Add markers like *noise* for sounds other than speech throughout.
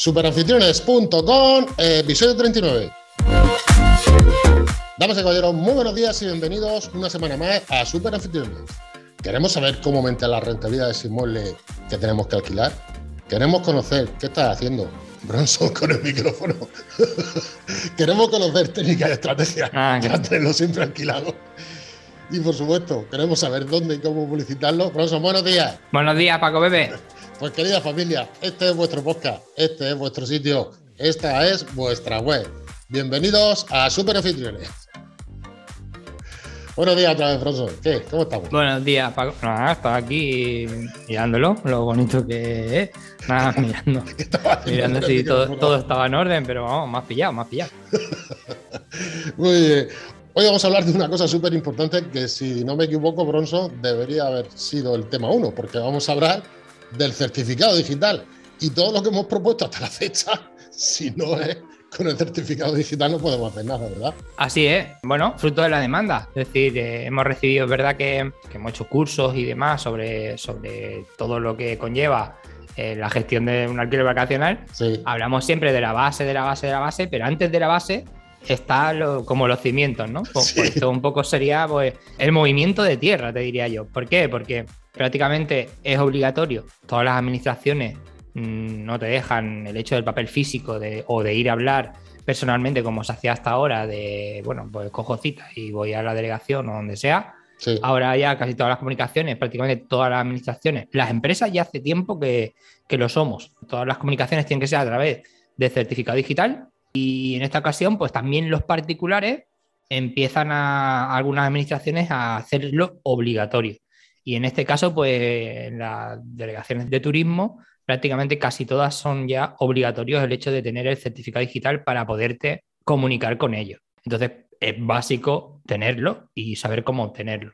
Superanfitriones.com, episodio 39. Damas y caballeros, muy buenos días y bienvenidos una semana más a Superanfitriones. Queremos saber cómo aumenta la rentabilidad de ese inmueble que tenemos que alquilar. Queremos conocer qué estás haciendo, Bronson, con el micrófono. *laughs* Queremos conocer técnicas y estrategias Ah, para tenerlo siempre alquilado. Y por supuesto, queremos saber dónde y cómo publicitarlo. Bronson, buenos días. Buenos días, Paco Bebe. Pues querida familia, este es vuestro podcast, este es vuestro sitio, esta es vuestra web. Bienvenidos a Super Anfitriones. Buenos días otra vez, Bronson. ¿Qué? ¿Cómo estamos? Buenos días, Paco. Nada, estaba aquí mirándolo, lo bonito que es. Nada, *laughs* mirando, ¿Qué estabas haciendo mirando si todo, todo estaba en orden, pero vamos, más pillado, más pillado. *laughs* Muy bien. Hoy vamos a hablar de una cosa súper importante que, si no me equivoco, Bronson, debería haber sido el tema uno, porque vamos a hablar del certificado digital. Y todo lo que hemos propuesto hasta la fecha, *laughs* si no es con el certificado digital, no podemos hacer nada, ¿verdad? Así es, bueno, fruto de la demanda. Es decir, eh, hemos recibido, es verdad que, que hemos hecho cursos y demás sobre, sobre todo lo que conlleva eh, la gestión de un alquiler vacacional. Sí. Hablamos siempre de la base, de la base, de la base, pero antes de la base está lo- como los cimientos, ¿no? Pues, Sí. pues esto un poco sería pues, el movimiento de tierra, te diría yo. ¿Por qué? Porque prácticamente es obligatorio. Todas las administraciones mm, no te dejan el hecho del papel físico de- o de ir a hablar personalmente como se hacía hasta ahora de, bueno, pues cojo cita y voy a la delegación o donde sea. Sí. Ahora ya casi todas las comunicaciones, prácticamente todas las administraciones, las empresas ya hace tiempo que, que lo somos. Todas las comunicaciones tienen que ser a través de certificado digital y en esta ocasión pues también los particulares empiezan a algunas administraciones a hacerlo obligatorio. Y en este caso pues las delegaciones de turismo prácticamente casi todas son ya obligatorios el hecho de tener el certificado digital para poderte comunicar con ellos. Entonces es básico tenerlo y saber cómo obtenerlo.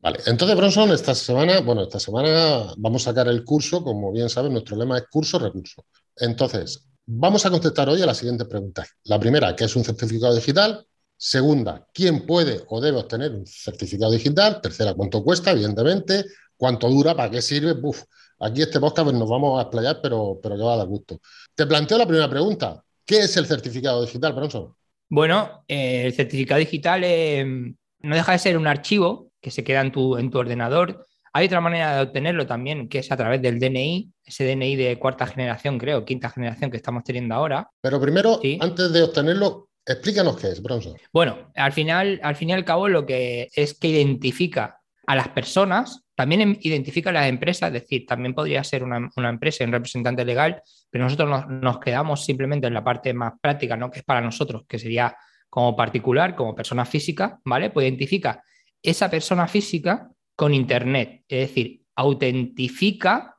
Vale, entonces Bronson, esta semana, bueno, esta semana vamos a sacar el curso, como bien sabes, nuestro lema es curso, recurso. Entonces, vamos a contestar hoy a las siguientes preguntas. La primera, ¿qué es un certificado digital? Segunda, ¿quién puede o debe obtener un certificado digital? Tercera, ¿cuánto cuesta? Evidentemente. ¿Cuánto dura? ¿Para qué sirve? Buf, aquí este podcast pues, nos vamos a explayar, pero, pero que va a dar gusto. Te planteo la primera pregunta. ¿Qué es el certificado digital, Bronson? Bueno, eh, el certificado digital eh, no deja de ser un archivo que se queda en tu, en tu ordenador. Hay otra manera de obtenerlo también, que es a través del DNI, ese DNI de cuarta generación, creo, quinta generación que estamos teniendo ahora. Pero primero, Sí. antes de obtenerlo, explícanos qué es, Bronson. Bueno, al final, al fin y al cabo, lo que es que identifica a las personas, también em- identifica a las empresas, es decir, también podría ser una, empresa, un representante legal, pero nosotros nos, nos quedamos simplemente en la parte más práctica, ¿no? Que es para nosotros, que sería como particular, como persona física, ¿vale? Pues identifica esa persona física con Internet, es decir, autentifica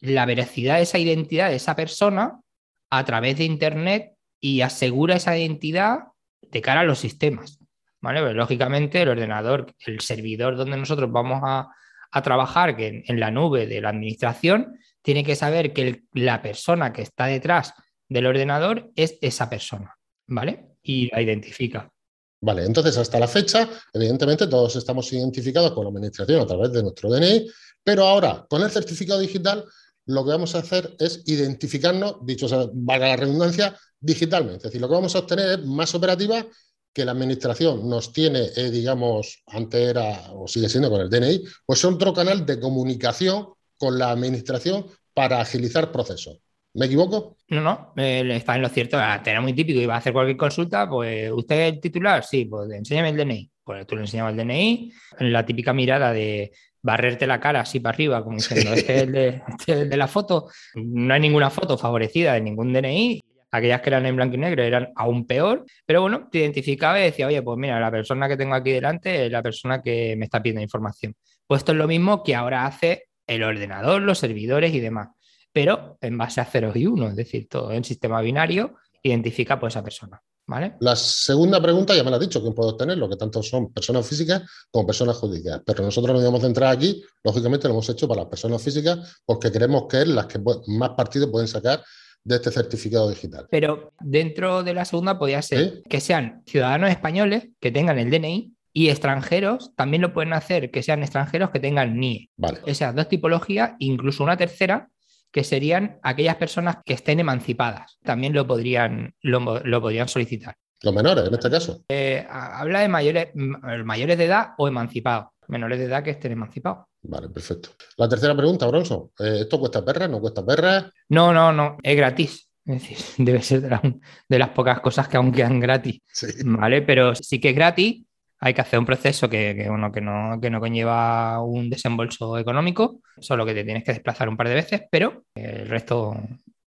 la veracidad de esa identidad de esa persona a través de Internet y asegura esa identidad de cara a los sistemas. Pero, lógicamente, el ordenador, el servidor donde nosotros vamos a, a trabajar, en, la nube de la administración, tiene que saber que la persona que está detrás del ordenador es esa persona, ¿vale? Y la identifica. Vale, entonces hasta la fecha, evidentemente todos estamos identificados con la administración a través de nuestro DNI, pero ahora con el certificado digital lo que vamos a hacer es identificarnos, dicho valga la redundancia, digitalmente. Es decir, lo que vamos a obtener es más operativa que la administración nos tiene, eh, digamos, antes era o sigue siendo con el DNI, pues otro canal de comunicación con la administración para agilizar procesos. ¿Me equivoco? No, no, eh, está en lo cierto. Antes Era muy típico, iba a hacer cualquier consulta, pues usted es el titular, sí, pues enséñame el DNI. Pues tú le enseñabas el DNI, la típica mirada de barrerte la cara así para arriba, como diciendo, este es el de, este es el de la foto. No hay ninguna foto favorecida de ningún DNI. Aquellas que eran en blanco y negro eran aún peor, pero bueno, te identificaba y decía, oye, pues mira, la persona que tengo aquí delante es la persona que me está pidiendo información. Pues esto es lo mismo que ahora hace el ordenador, los servidores y demás pero en base a ceros y unos, es decir, todo en sistema binario identifica pues, esa persona. ¿vale? La segunda pregunta ya me la has dicho, ¿quién puede obtenerlo? Que tanto son personas físicas como personas jurídicas. Pero nosotros nos íbamos a centrar aquí, lógicamente lo hemos hecho para las personas físicas, porque creemos que es las que más partido pueden sacar de este certificado digital. Pero dentro de la segunda podría ser ¿Sí? que sean ciudadanos españoles que tengan el DNI y extranjeros también lo pueden hacer que sean extranjeros que tengan NIE. Vale. Esas dos tipologías, incluso una tercera, que serían aquellas personas que estén emancipadas. También lo podrían, lo, podrían solicitar. Los menores, en este caso. Eh, habla de mayores, mayores de edad o emancipados. Menores de edad que estén emancipados. Vale, perfecto. La tercera pregunta, Bronson. Eh, ¿Esto cuesta perra? ¿No cuesta perra? No, no, no. Es gratis. Es decir, *laughs* debe ser de, las pocas cosas que aún quedan gratis. Sí. ¿Vale? Pero sí que es gratis hay que hacer un proceso que, bueno, que, no, que no conlleva un desembolso económico, solo que te tienes que desplazar un par de veces, pero el resto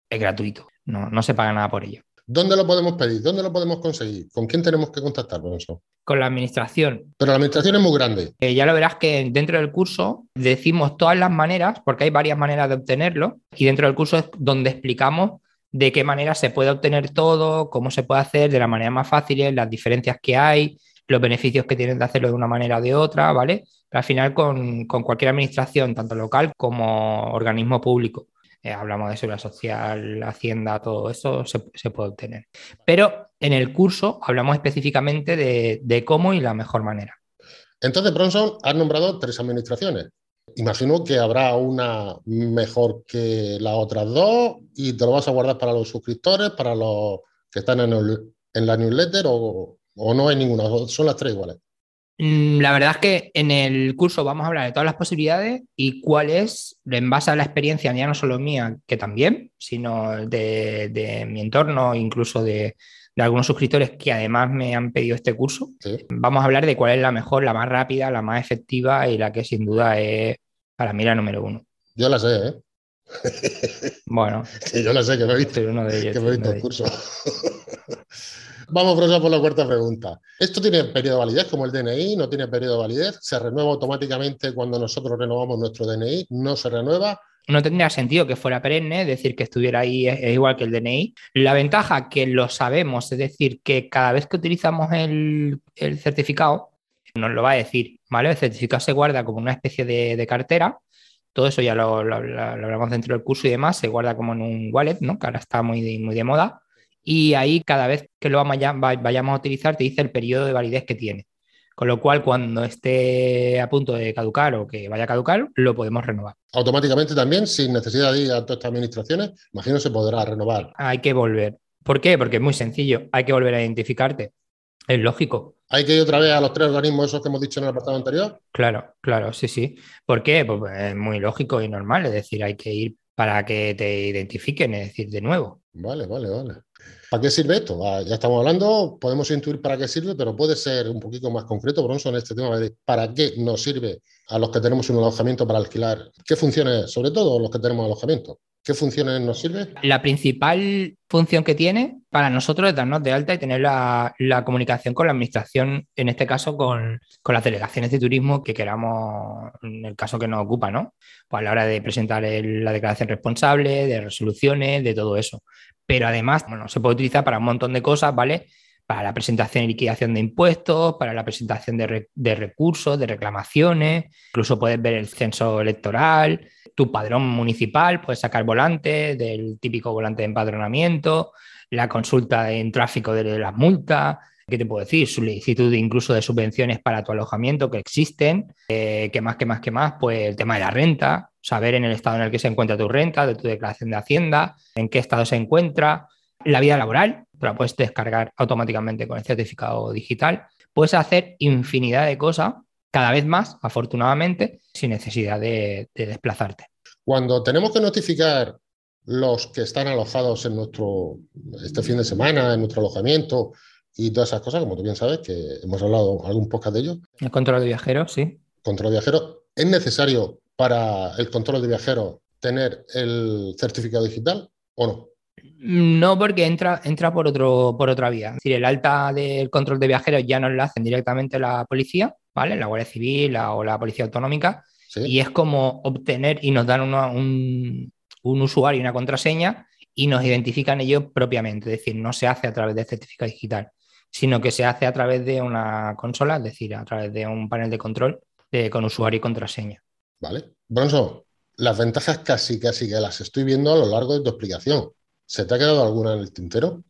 es gratuito, no, no se paga nada por ello. ¿Dónde lo podemos pedir? ¿Dónde lo podemos conseguir? ¿Con quién tenemos que contactar con eso? Con la administración. Pero la administración es muy grande. Eh, ya lo verás que dentro del curso decimos todas las maneras, porque hay varias maneras de obtenerlo, y dentro del curso es donde explicamos de qué manera se puede obtener todo, cómo se puede hacer de la manera más fácil, las diferencias que hay, los beneficios que tienen de hacerlo de una manera o de otra, ¿vale? Pero al final con, cualquier administración, tanto local como organismo público, eh, hablamos de seguridad social, hacienda, todo eso se, puede obtener. Pero en el curso hablamos específicamente de, cómo y la mejor manera. Entonces, Bronson, has nombrado tres administraciones. Imagino que habrá una mejor que las otras dos y te lo vas a guardar para los suscriptores, para los que están en, la newsletter o, ¿O no hay ninguna? ¿Son las tres iguales? Mm, la verdad es que en el curso vamos a hablar de todas las posibilidades y cuál es, en base a la experiencia, ya no solo mía, que también, sino de, mi entorno, incluso de, algunos suscriptores que además me han pedido este curso. Vamos a hablar de cuál es la mejor, la más rápida, la más efectiva y la que sin duda es para mí la número uno. Yo la sé, ¿eh? Bueno. *laughs* yo la sé, que me he visto, uno de ellos, que me he visto el curso. *laughs* Vamos, profesor, por la cuarta pregunta. ¿Esto tiene periodo de validez como el DNI? ¿No tiene periodo de validez? ¿Se renueva automáticamente cuando nosotros renovamos nuestro DNI? ¿No se renueva? No tendría sentido que fuera perenne, es decir, que estuviera ahí es, igual que el DNI. La ventaja que lo sabemos, es decir, que cada vez que utilizamos el, certificado, nos lo va a decir, ¿vale? El certificado se guarda como una especie de, cartera todo eso ya lo, hablamos dentro del curso y demás, se guarda como en un wallet, ¿no? que ahora está muy muy de moda y ahí cada vez que lo vayamos a utilizar te dice el periodo de validez que tiene. Con lo cual, cuando esté a punto de caducar o que vaya a caducar, lo podemos renovar. Automáticamente también, sin necesidad de ir a todas estas administraciones, imagino se podrá renovar. Hay que volver. ¿Por qué? Porque es muy sencillo. Hay que volver a identificarte. Es lógico. ¿Hay que ir otra vez a los tres organismos esos que hemos dicho en el apartado anterior? Claro, claro, sí, sí. ¿Por qué? Pues es muy lógico y normal. Es decir, hay que ir para que te identifiquen, es decir, de nuevo. Vale, vale, vale. ¿Para qué sirve esto? Ah, ya estamos hablando, podemos intuir para qué sirve, pero puede ser un poquito más concreto, Bronson, en este tema de para qué nos sirve a los que tenemos un alojamiento para alquilar. ¿Qué funciones, sobre todo los que tenemos alojamiento? ¿Qué funciones nos sirve? La principal función que tiene para nosotros es darnos de alta y tener la, comunicación con la administración, en este caso con, las delegaciones de turismo que queramos, en el caso que nos ocupa, ¿no? Pues a la hora de presentar la declaración responsable, de resoluciones, de todo eso. Pero además, bueno, se puede utilizar para un montón de cosas, ¿vale? Para la presentación y liquidación de impuestos, para la presentación de, recursos, de reclamaciones, incluso puedes ver el censo electoral, tu padrón municipal, puedes sacar volante del típico volante de empadronamiento, la consulta en tráfico de las multas, ¿qué te puedo decir? Solicitud incluso de subvenciones para tu alojamiento que existen, eh, ¿qué más, qué más, qué más? Pues el tema de la renta, saber en el estado en el que se encuentra tu renta, de tu declaración de Hacienda, en qué estado se encuentra, la vida laboral, te la puedes descargar automáticamente con el certificado digital. Puedes hacer infinidad de cosas cada vez más, afortunadamente, sin necesidad de, desplazarte. Cuando tenemos que notificar los que están alojados en nuestro, este fin de semana, en nuestro alojamiento y todas esas cosas, como tú bien sabes, que hemos hablado algún poco de ello. El control de viajeros, sí. Control de viajeros. ¿Es necesario para el control de viajeros tener el certificado digital o no? No, porque entra, entra por, otro, por otra vía. Es decir, el alta del control de viajeros ya nos lo hacen directamente la policía ¿vale? La Guardia Civil o la Policía Autonómica. Y es como obtener y nos dan un, usuario y una contraseña y nos identifican ellos propiamente. Es decir, no se hace a través del certificado digital, sino que se hace a través de una consola, es decir, a través de un panel de control con usuario y contraseña. Vale. Bronzo, las ventajas casi, casi que las estoy viendo a lo largo de tu explicación. ¿Se te ha quedado alguna en el tintero?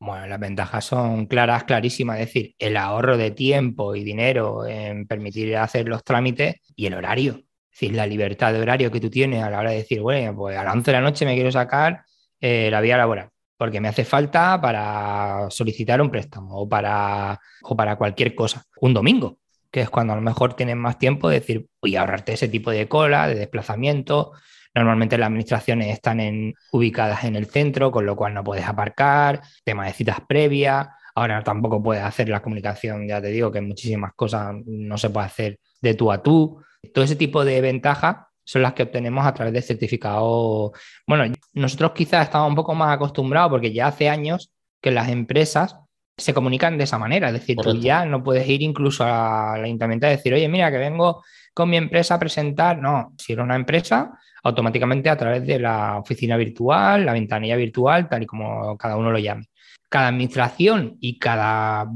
Bueno, las ventajas son claras, clarísimas, es decir, el ahorro de tiempo y dinero en permitir hacer los trámites y el horario. Es decir, la libertad de horario que tú tienes a la hora de decir, bueno, pues a las 11 de la noche me quiero sacar eh, la vía laboral, porque me hace falta para solicitar un préstamo o para, o para cualquier cosa. Un domingo, que es cuando a lo mejor tienes más tiempo de decir, a ahorrarte ese tipo de cola, de desplazamiento. Normalmente las administraciones están en, ubicadas en el centro, con lo cual no puedes aparcar, tema de citas previas. Ahora tampoco puedes hacer la comunicación, ya te digo que muchísimas cosas no se puede hacer de tú a tú. Todo ese tipo de ventajas son las que obtenemos a través del certificado. Bueno, nosotros quizás estamos un poco más acostumbrados porque ya hace años que las empresas se comunican de esa manera. Es decir, tú ya no puedes ir incluso al ayuntamiento a decir, oye, mira, que vengo con mi empresa a presentar. No, si eres una empresa, automáticamente a través de la oficina virtual, la ventanilla virtual, tal y como cada uno lo llame. Cada administración y cada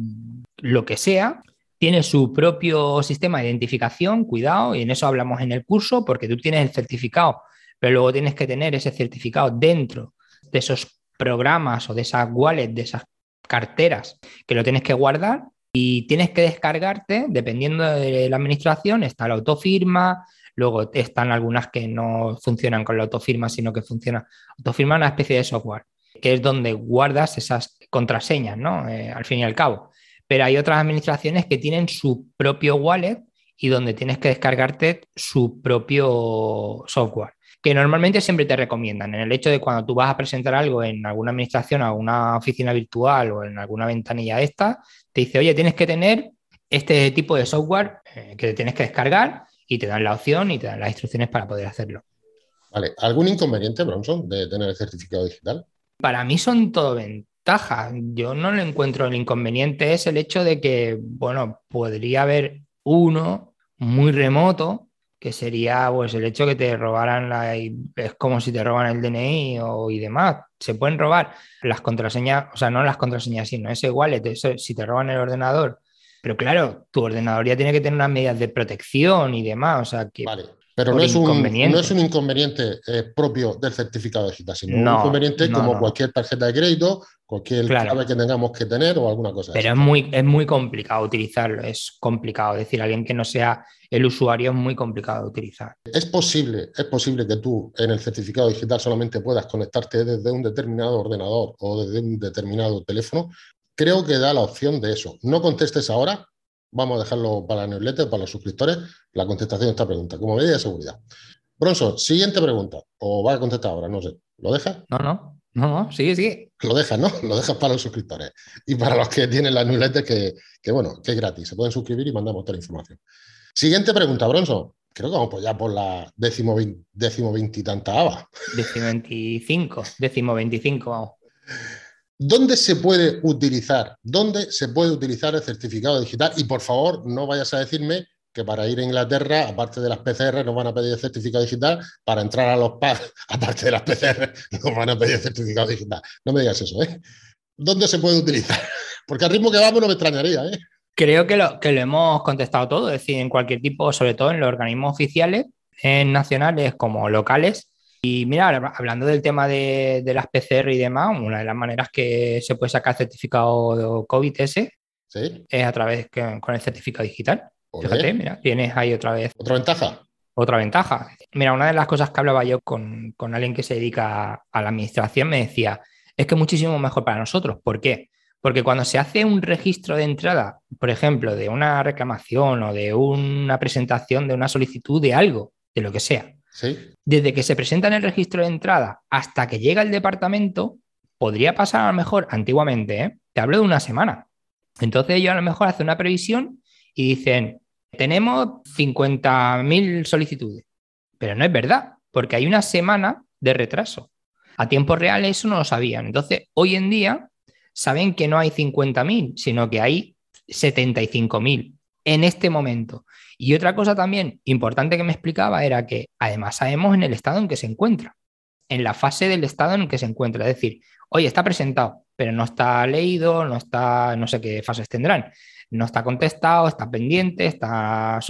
lo que sea tiene su propio sistema de identificación, cuidado, y en eso hablamos en el curso, porque tú tienes el certificado, pero luego tienes que tener ese certificado dentro de esos programas o de esas wallets, de esas carteras que lo tienes que guardar y tienes que descargarte, dependiendo de la administración, está la autofirma, luego están algunas que no funcionan con la autofirma, sino que funciona. Autofirma es una especie de software, que es donde guardas esas contraseñas, ¿no? Eh, al fin y al cabo. Pero hay otras administraciones que tienen su propio wallet y donde tienes que descargarte su propio software que normalmente siempre te recomiendan. En el hecho de cuando tú vas a presentar algo en alguna administración, una oficina virtual o en alguna ventanilla esta, te dice, oye, tienes que tener este tipo de software eh, que tienes que descargar y te dan la opción y te dan las instrucciones para poder hacerlo. Vale, ¿algún inconveniente, Bronson, de tener el certificado digital? Para mí son todo ventajas. Yo no le encuentro el inconveniente, es el hecho de que, bueno, podría haber uno muy remoto que sería pues el hecho que te robaran la, es como si te roban el DNI o, y demás. Se pueden robar las contraseñas, o sea, no las contraseñas, sino ese wallet, eso, si te roban el ordenador. Pero claro, tu ordenador ya tiene que tener unas medidas de protección y demás, o sea que... Vale. Pero no es, un, no es, un, inconveniente eh, propio del certificado digital, sino un inconveniente como cualquier tarjeta de crédito, cualquier clave que tengamos que tener o alguna cosa. Pero es muy, es muy complicado utilizarlo, es complicado. Es decir, alguien que no sea el usuario es muy complicado de utilizar. Es posible, es posible que tú en el certificado digital solamente puedas conectarte desde un determinado ordenador o desde un determinado teléfono. Creo que da la opción de eso. No contestes ahora, vamos a dejarlo para la newsletter, para los suscriptores, la contestación a esta pregunta, como medida de seguridad. Bronson, siguiente pregunta, o va a contestar ahora, no sé. ¿Lo dejas? No, no, no, no, sigue, sigue. Lo dejas, ¿no? *laughs* Lo dejas para los suscriptores. Y para los que tienen la newsletter, que, que bueno, que es gratis, se pueden suscribir y mandamos toda la información. Siguiente pregunta, Bronson. Creo que vamos pues ya por la décimo, décimo veintitanta ava. Décimo veinticinco, décimo veinticinco, vamos. ¿Dónde se puede utilizar? ¿Dónde se puede utilizar el certificado digital? Y por favor, no vayas a decirme que para ir a Inglaterra, aparte de las PCR, nos van a pedir el certificado digital. Para entrar a los PAS, *laughs* aparte de las PCR, nos van a pedir el certificado digital. No me digas eso, ¿eh? ¿Dónde se puede utilizar? *laughs* Porque al ritmo que vamos no me extrañaría, ¿eh? Creo que lo, que lo hemos contestado todo, es decir, en cualquier tipo, sobre todo en los organismos oficiales, en nacionales como locales. Y mira, hablando del tema de, las PCR y demás, una de las maneras que se puede sacar certificado COVID ese es a través que, con el certificado digital. Fíjate, mira, tienes ahí otra vez. Otra ventaja. Otra ventaja. Mira, una de las cosas que hablaba yo con, con alguien que se dedica a la administración me decía, es que muchísimo mejor para nosotros. ¿Por qué? Porque cuando se hace un registro de entrada, por ejemplo, de una reclamación o de una presentación de una solicitud de algo, de lo que sea, desde que se presenta en el registro de entrada hasta que llega el departamento, podría pasar a lo mejor antiguamente, ¿eh? te hablo de una semana. Entonces ellos a lo mejor hacen una previsión y dicen, tenemos 50.000 solicitudes, pero no es verdad, porque hay una semana de retraso. A tiempo real eso no lo sabían. Entonces, hoy en día saben que no hay 50.000, sino que hay 75.000 en este momento. Y otra cosa también importante que me explicaba era que además sabemos en el estado en que se encuentra, en la fase del estado en que se encuentra. Es decir, oye, está presentado, pero no está leído, no está, no sé qué fases tendrán. No está contestado, está pendiente, está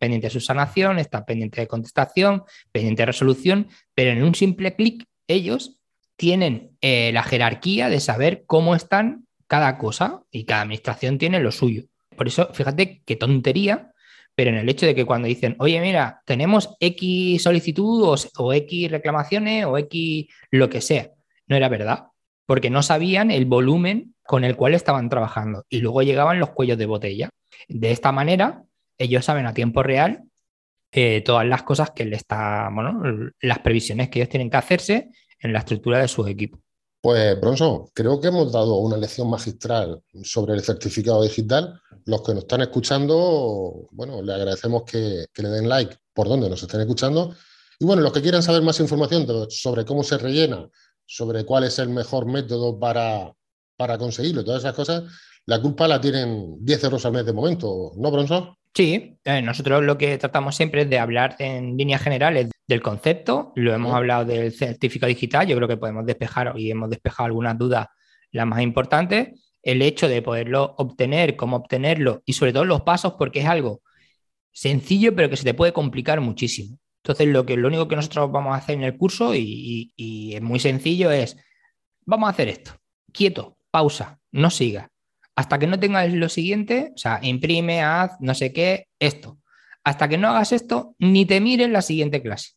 pendiente de subsanación, está pendiente de contestación, pendiente de resolución, pero en un simple clic ellos tienen eh, la jerarquía de saber cómo están cada cosa y cada administración tiene lo suyo. Por eso, fíjate qué tontería, pero en el hecho de que cuando dicen, oye, mira, tenemos X solicitud o, X reclamaciones o X lo que sea, no era verdad, porque no sabían el volumen con el cual estaban trabajando y luego llegaban los cuellos de botella. De esta manera, ellos saben a tiempo real eh, todas las cosas que le está, bueno, las previsiones que ellos tienen que hacerse en la estructura de sus equipos. Pues, Bronson, creo que hemos dado una lección magistral sobre el certificado digital. Los que nos están escuchando, bueno, le agradecemos que, le den like por donde nos estén escuchando. Y bueno, los que quieran saber más información sobre cómo se rellena, sobre cuál es el mejor método para, para conseguirlo todas esas cosas, la culpa la tienen 10 euros al mes de momento, ¿no, Bronson? Sí, eh, nosotros lo que tratamos siempre es de hablar en líneas generales del concepto, lo hemos hablado del certificado digital, yo creo que podemos despejar y hemos despejado algunas dudas, las más importantes, el hecho de poderlo obtener, cómo obtenerlo y sobre todo los pasos porque es algo sencillo pero que se te puede complicar muchísimo. Entonces lo, que, lo único que nosotros vamos a hacer en el curso y, y es muy sencillo es, vamos a hacer esto, quieto, pausa, no sigas hasta que no tengas lo siguiente, o sea, imprime, haz, no sé qué, esto. Hasta que no hagas esto, ni te mires la siguiente clase.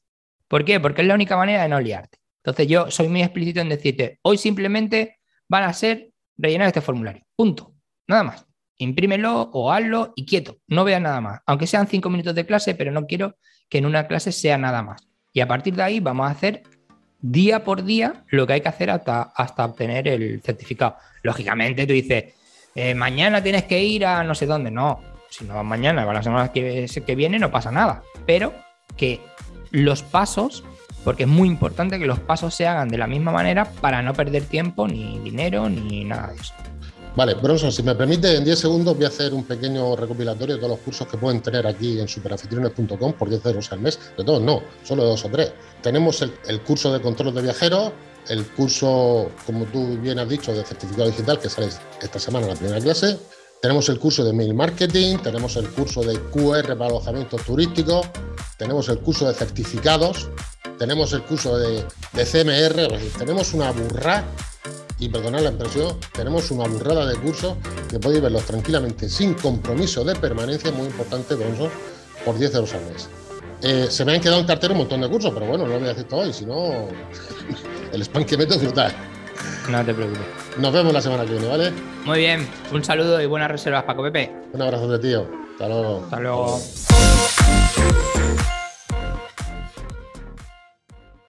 ¿Por qué? Porque es la única manera de no liarte. Entonces yo soy muy explícito en decirte, hoy simplemente van a ser rellenar este formulario. Punto. Nada más. Imprímelo o hazlo y quieto. No veas nada más. Aunque sean cinco minutos de clase, pero no quiero que en una clase sea nada más. Y a partir de ahí vamos a hacer día por día lo que hay que hacer hasta, hasta obtener el certificado. Lógicamente tú dices, eh, mañana tienes que ir a no sé dónde. No, si no vas mañana, va la semana que viene, no pasa nada. Pero que los pasos, porque es muy importante que los pasos se hagan de la misma manera para no perder tiempo, ni dinero, ni nada de eso. Vale, Bronson, si me permite, en 10 segundos voy a hacer un pequeño recopilatorio de todos los cursos que pueden tener aquí en superanfitriones.com por 10 euros al mes. De todos, no, solo dos o tres. Tenemos el, el curso de control de viajeros, el curso, como tú bien has dicho, de certificado digital que sale esta semana en la primera clase. Tenemos el curso de mail marketing, tenemos el curso de QR para alojamientos turísticos, tenemos el curso de certificados, tenemos el curso de, CMR, tenemos una burrada, y perdonad la impresión, tenemos una burrada de cursos que podéis verlos tranquilamente sin compromiso de permanencia, muy importante, por 10 euros al mes. Eh, se me han quedado en cartera un montón de cursos, pero bueno, no lo voy a decir todo hoy, si no, *laughs* el spam que meto es brutal. No te preocupes. Nos vemos la semana que viene, ¿vale? Muy bien, un saludo y buenas reservas, Paco Pepe. Un abrazo de tío. Hasta luego. Hasta luego.